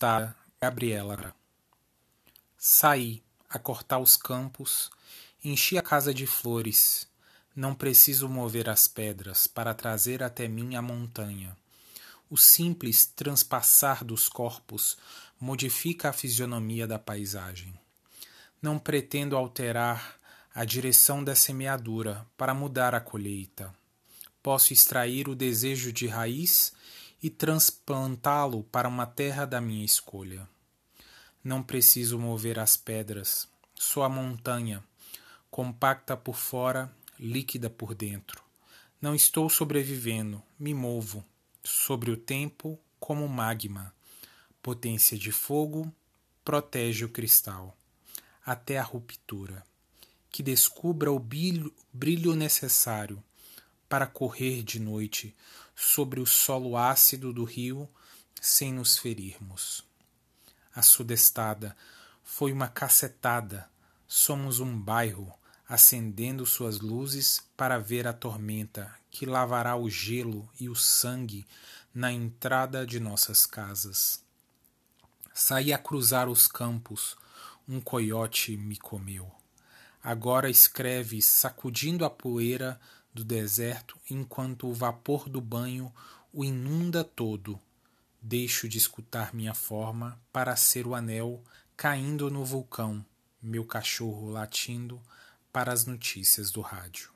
Sudestada, Gabriela. Saí a cortar os campos, enchi a casa de flores. Não preciso mover as pedras para trazer até mim a montanha. O simples transpassar dos corpos modifica a fisionomia da paisagem. Não pretendo alterar a direção da semeadura para mudar a colheita. Posso extrair o desejo de raiz e transplantá-lo para uma terra da minha escolha. Não preciso mover as pedras, sou a montanha, compacta por fora, líquida por dentro. Não estou sobrevivendo, me movo, sobre o tempo como magma. Potência de fogo protege o cristal, até a ruptura. Que descubra o brilho necessário para correr de noite sobre o solo ácido do rio sem nos ferirmos. A sudestada foi uma cacetada. Somos um bairro acendendo suas luzes para ver a tormenta que lavará o gelo e o sangue na entrada de nossas casas. Saí a cruzar os campos, um coiote me comeu. Agora escreve sacudindo a poeira do deserto enquanto o vapor do banho o inunda todo. Deixo de escutar minha forma para ser o anel caindo no vulcão, meu cachorro latindo para as notícias do rádio.